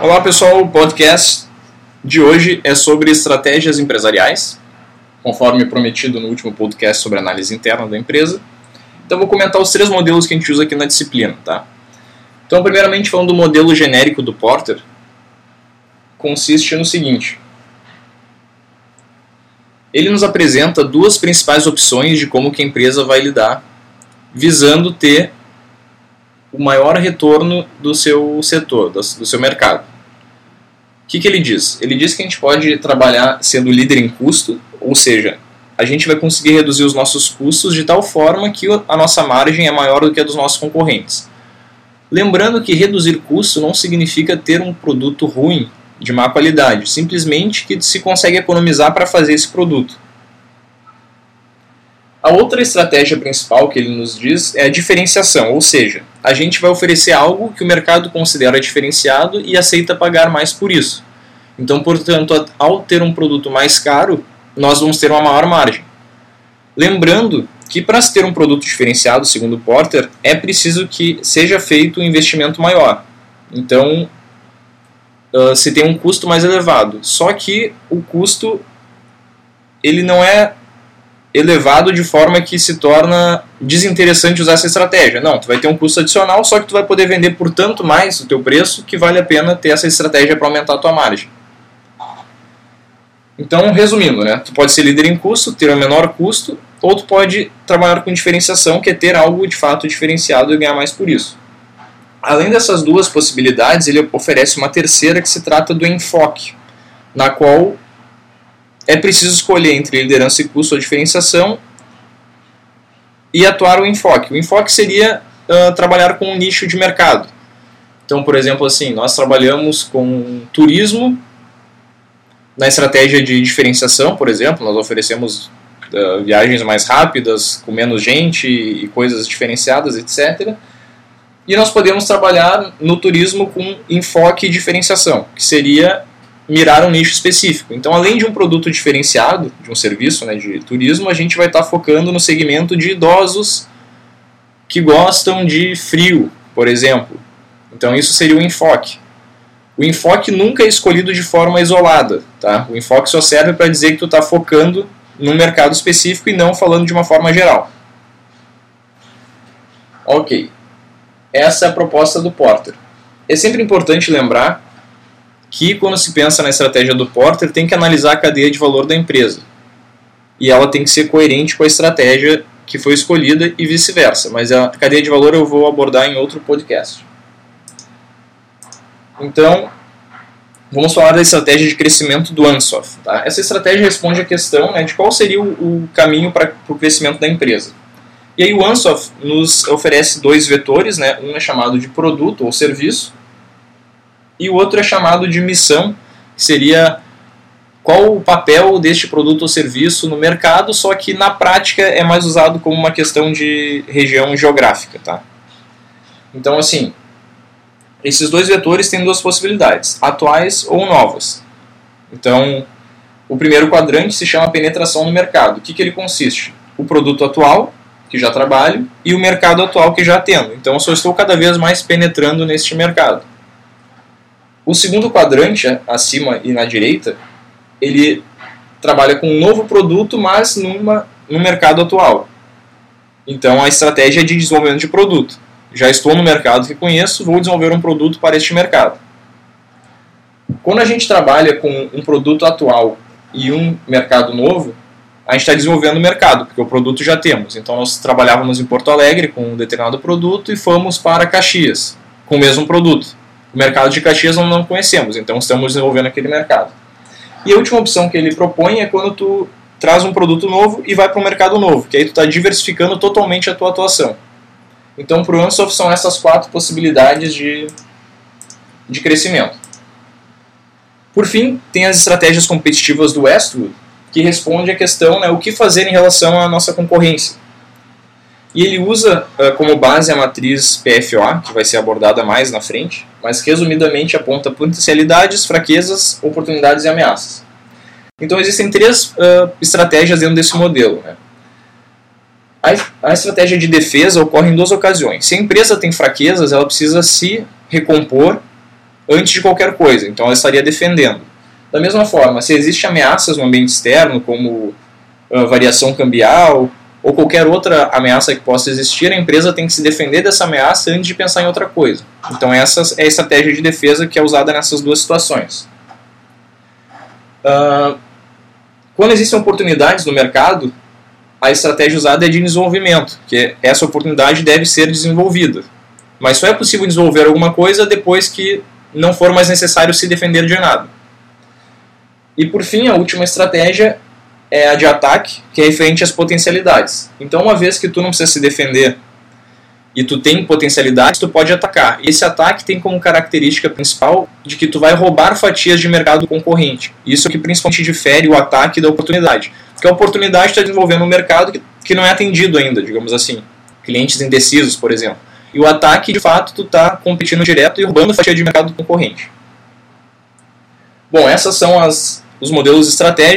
Olá pessoal, o podcast de hoje é sobre estratégias empresariais, conforme prometido no último podcast sobre análise interna da empresa. Então vou comentar os três modelos que a gente usa aqui na disciplina, tá? Então, primeiramente falando do modelo genérico do Porter, consiste no seguinte: ele nos apresenta duas principais opções de como que a empresa vai lidar, visando ter o maior retorno do seu setor, do seu mercado. O que, que ele diz? Ele diz que a gente pode trabalhar sendo líder em custo, ou seja, a gente vai conseguir reduzir os nossos custos de tal forma que a nossa margem é maior do que a dos nossos concorrentes. Lembrando que reduzir custo não significa ter um produto ruim, de má qualidade, simplesmente que se consegue economizar para fazer esse produto. A outra estratégia principal que ele nos diz é a diferenciação, ou seja, a gente vai oferecer algo que o mercado considera diferenciado e aceita pagar mais por isso. Então, portanto, ao ter um produto mais caro, nós vamos ter uma maior margem. Lembrando que para se ter um produto diferenciado, segundo Porter, é preciso que seja feito um investimento maior. Então, uh, se tem um custo mais elevado. Só que o custo ele não é elevado de forma que se torna desinteressante usar essa estratégia. Não, tu vai ter um custo adicional, só que tu vai poder vender por tanto mais o teu preço que vale a pena ter essa estratégia para aumentar a tua margem. Então, resumindo, né, tu pode ser líder em custo, ter um menor custo, ou tu pode trabalhar com diferenciação, que é ter algo de fato diferenciado e ganhar mais por isso. Além dessas duas possibilidades, ele oferece uma terceira que se trata do enfoque, na qual é preciso escolher entre liderança e custo ou diferenciação e atuar o enfoque. O enfoque seria uh, trabalhar com um nicho de mercado. Então, por exemplo, assim, nós trabalhamos com turismo na estratégia de diferenciação, por exemplo, nós oferecemos uh, viagens mais rápidas, com menos gente e coisas diferenciadas, etc. E nós podemos trabalhar no turismo com enfoque e diferenciação, que seria mirar um nicho específico. Então, além de um produto diferenciado, de um serviço né, de turismo, a gente vai estar tá focando no segmento de idosos que gostam de frio, por exemplo. Então, isso seria o enfoque. O enfoque nunca é escolhido de forma isolada. Tá? O enfoque só serve para dizer que tu está focando num mercado específico e não falando de uma forma geral. Ok. Essa é a proposta do Porter. É sempre importante lembrar que quando se pensa na estratégia do Porter, tem que analisar a cadeia de valor da empresa. E ela tem que ser coerente com a estratégia que foi escolhida e vice-versa. Mas a cadeia de valor eu vou abordar em outro podcast. Então, vamos falar da estratégia de crescimento do Ansoff. Tá? Essa estratégia responde à questão né, de qual seria o, o caminho para o crescimento da empresa. E aí o Ansoff nos oferece dois vetores, né? um é chamado de produto ou serviço, e o outro é chamado de missão, que seria qual o papel deste produto ou serviço no mercado, só que na prática é mais usado como uma questão de região geográfica. Tá? Então, assim, esses dois vetores têm duas possibilidades, atuais ou novas. Então, o primeiro quadrante se chama penetração no mercado. O que, que ele consiste? O produto atual, que já trabalho, e o mercado atual que já atendo. Então, eu só estou cada vez mais penetrando neste mercado. O segundo quadrante, acima e na direita, ele trabalha com um novo produto, mas numa, no mercado atual. Então a estratégia é de desenvolvimento de produto. Já estou no mercado que conheço, vou desenvolver um produto para este mercado. Quando a gente trabalha com um produto atual e um mercado novo, a gente está desenvolvendo o mercado, porque o produto já temos. Então nós trabalhávamos em Porto Alegre com um determinado produto e fomos para Caxias com o mesmo produto. O mercado de Caxias nós não conhecemos, então estamos desenvolvendo aquele mercado. E a última opção que ele propõe é quando tu traz um produto novo e vai para um mercado novo, que aí tu está diversificando totalmente a tua atuação. Então, para o Ansoff são essas quatro possibilidades de, de crescimento. Por fim, tem as estratégias competitivas do Westwood, que responde à questão né, o que fazer em relação à nossa concorrência. E ele usa uh, como base a matriz PFOA, que vai ser abordada mais na frente, mas resumidamente aponta potencialidades, fraquezas, oportunidades e ameaças. Então existem três uh, estratégias dentro desse modelo. Né? A, a estratégia de defesa ocorre em duas ocasiões. Se a empresa tem fraquezas, ela precisa se recompor antes de qualquer coisa, então ela estaria defendendo. Da mesma forma, se existem ameaças no ambiente externo, como uh, variação cambial ou qualquer outra ameaça que possa existir, a empresa tem que se defender dessa ameaça antes de pensar em outra coisa. Então essa é a estratégia de defesa que é usada nessas duas situações. Uh, quando existem oportunidades no mercado, a estratégia usada é de desenvolvimento, que essa oportunidade deve ser desenvolvida. Mas só é possível desenvolver alguma coisa depois que não for mais necessário se defender de nada. E por fim, a última estratégia é a de ataque, que é referente às potencialidades. Então, uma vez que tu não precisa se defender e tu tem potencialidades, tu pode atacar. E esse ataque tem como característica principal de que tu vai roubar fatias de mercado concorrente. Isso é que principalmente difere o ataque da oportunidade. Porque a oportunidade está desenvolvendo um mercado que, que não é atendido ainda, digamos assim. Clientes indecisos, por exemplo. E o ataque, de fato, tu está competindo direto e roubando fatia de mercado concorrente. Bom, essas são as, os modelos estratégicos.